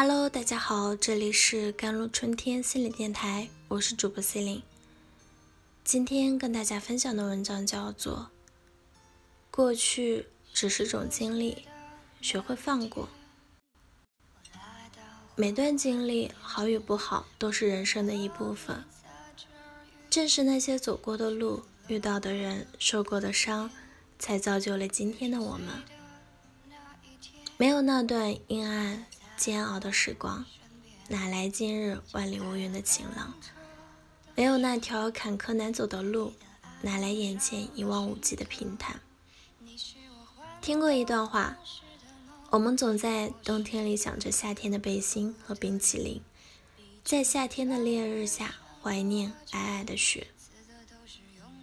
Hello，大家好，这里是甘露春天心理电台，我是主播 C 琳。今天跟大家分享的文章叫做《过去只是种经历，学会放过》。每段经历好与不好，都是人生的一部分。正是那些走过的路、遇到的人、受过的伤，才造就了今天的我们。没有那段阴暗。煎熬的时光，哪来今日万里无云的晴朗？没有那条坎坷难走的路，哪来眼前一望无际的平坦？听过一段话，我们总在冬天里想着夏天的背心和冰淇淋，在夏天的烈日下怀念皑皑的雪，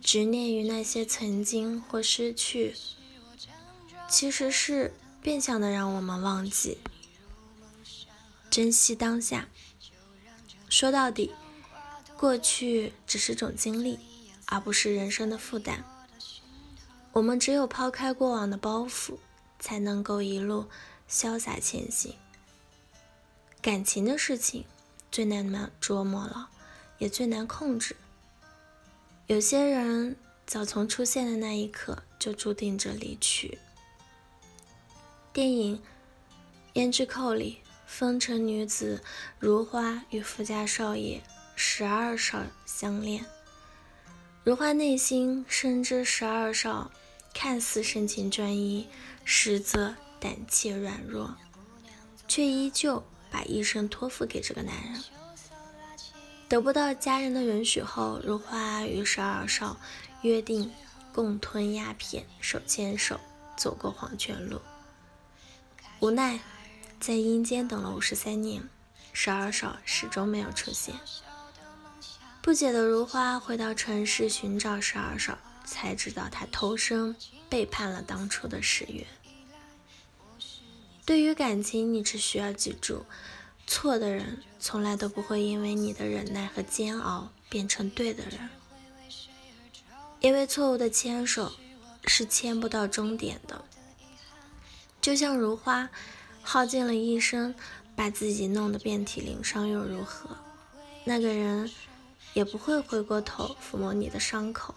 执念于那些曾经或失去，其实是变相的让我们忘记。珍惜当下。说到底，过去只是种经历，而不是人生的负担。我们只有抛开过往的包袱，才能够一路潇洒前行。感情的事情最难琢磨了，也最难控制。有些人早从出现的那一刻就注定着离去。电影《胭脂扣》里。风尘女子如花与富家少爷十二少相恋，如花内心深知十二少看似深情专一，实则胆怯软弱，却依旧把一生托付给这个男人。得不到家人的允许后，如花与十二少约定共吞鸦片，手牵手走过黄泉路，无奈。在阴间等了五十三年，十二少始终没有出现。不解的如花回到城市寻找十二少，才知道他偷生，背叛了当初的誓约。对于感情，你只需要记住，错的人从来都不会因为你的忍耐和煎熬变成对的人，因为错误的牵手是牵不到终点的。就像如花。耗尽了一生，把自己弄得遍体鳞伤又如何？那个人也不会回过头抚摸你的伤口。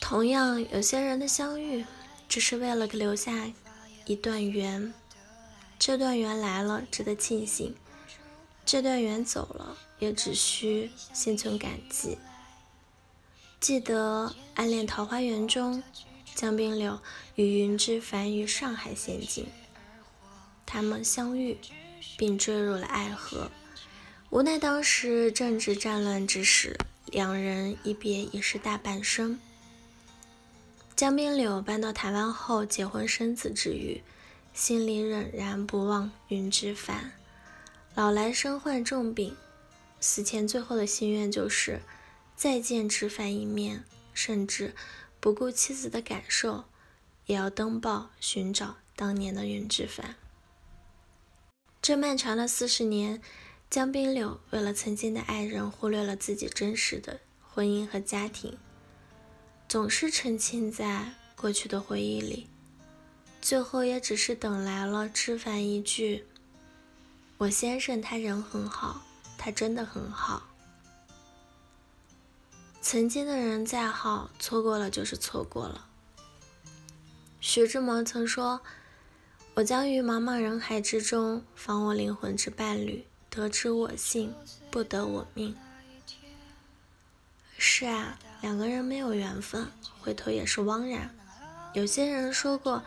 同样，有些人的相遇只是为了留下一段缘，这段缘来了值得庆幸，这段缘走了也只需心存感激。记得《暗恋桃花源》中。江滨柳与云之凡于上海仙境，他们相遇并坠入了爱河。无奈当时正值战乱之时，两人一别已是大半生。江滨柳搬到台湾后结婚生子之余，心里仍然不忘云之凡。老来身患重病，死前最后的心愿就是再见之凡一面，甚至。不顾妻子的感受，也要登报寻找当年的云之凡。这漫长的四十年，江滨柳为了曾经的爱人，忽略了自己真实的婚姻和家庭，总是沉浸在过去的回忆里，最后也只是等来了之凡一句：“我先生他人很好，他真的很好。”曾经的人再好，错过了就是错过了。徐志摩曾说：“我将于茫茫人海之中，访我灵魂之伴侣，得之我幸，不得我命。”是啊，两个人没有缘分，回头也是枉然。有些人说过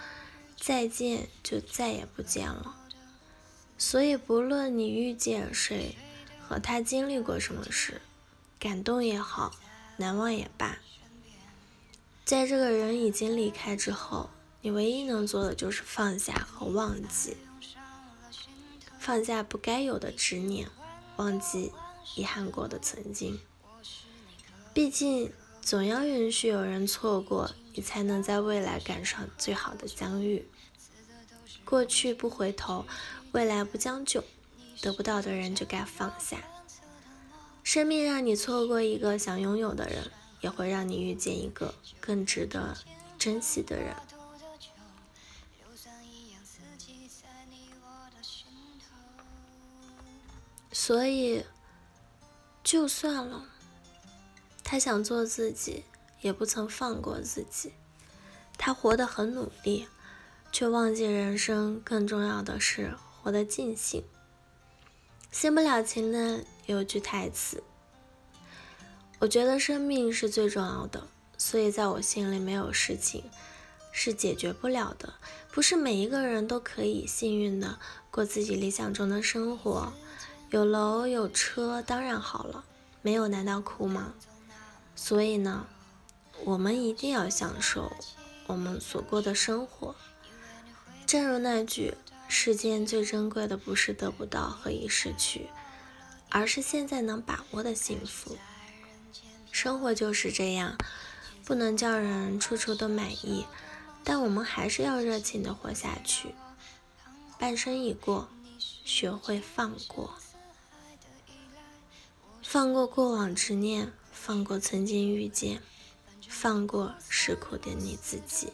再见，就再也不见了。所以，不论你遇见谁，和他经历过什么事，感动也好。难忘也罢，在这个人已经离开之后，你唯一能做的就是放下和忘记，放下不该有的执念，忘记遗憾过的曾经。毕竟，总要允许有人错过，你才能在未来赶上最好的相遇。过去不回头，未来不将就，得不到的人就该放下。生命让你错过一个想拥有的人，也会让你遇见一个更值得珍惜的人。所以，就算了，他想做自己，也不曾放过自己。他活得很努力，却忘记人生更重要的是活得尽兴。新不了情呢有句台词：“我觉得生命是最重要的，所以在我心里没有事情是解决不了的。不是每一个人都可以幸运的过自己理想中的生活。”有楼有车当然好了，没有难道苦吗？所以呢，我们一定要享受我们所过的生活。正如那句：“世间最珍贵的不是得不到和已失去，而是现在能把握的幸福。”生活就是这样，不能叫人处处都满意，但我们还是要热情的活下去。半生已过，学会放过。放过过往执念，放过曾经遇见，放过失苦的你自己。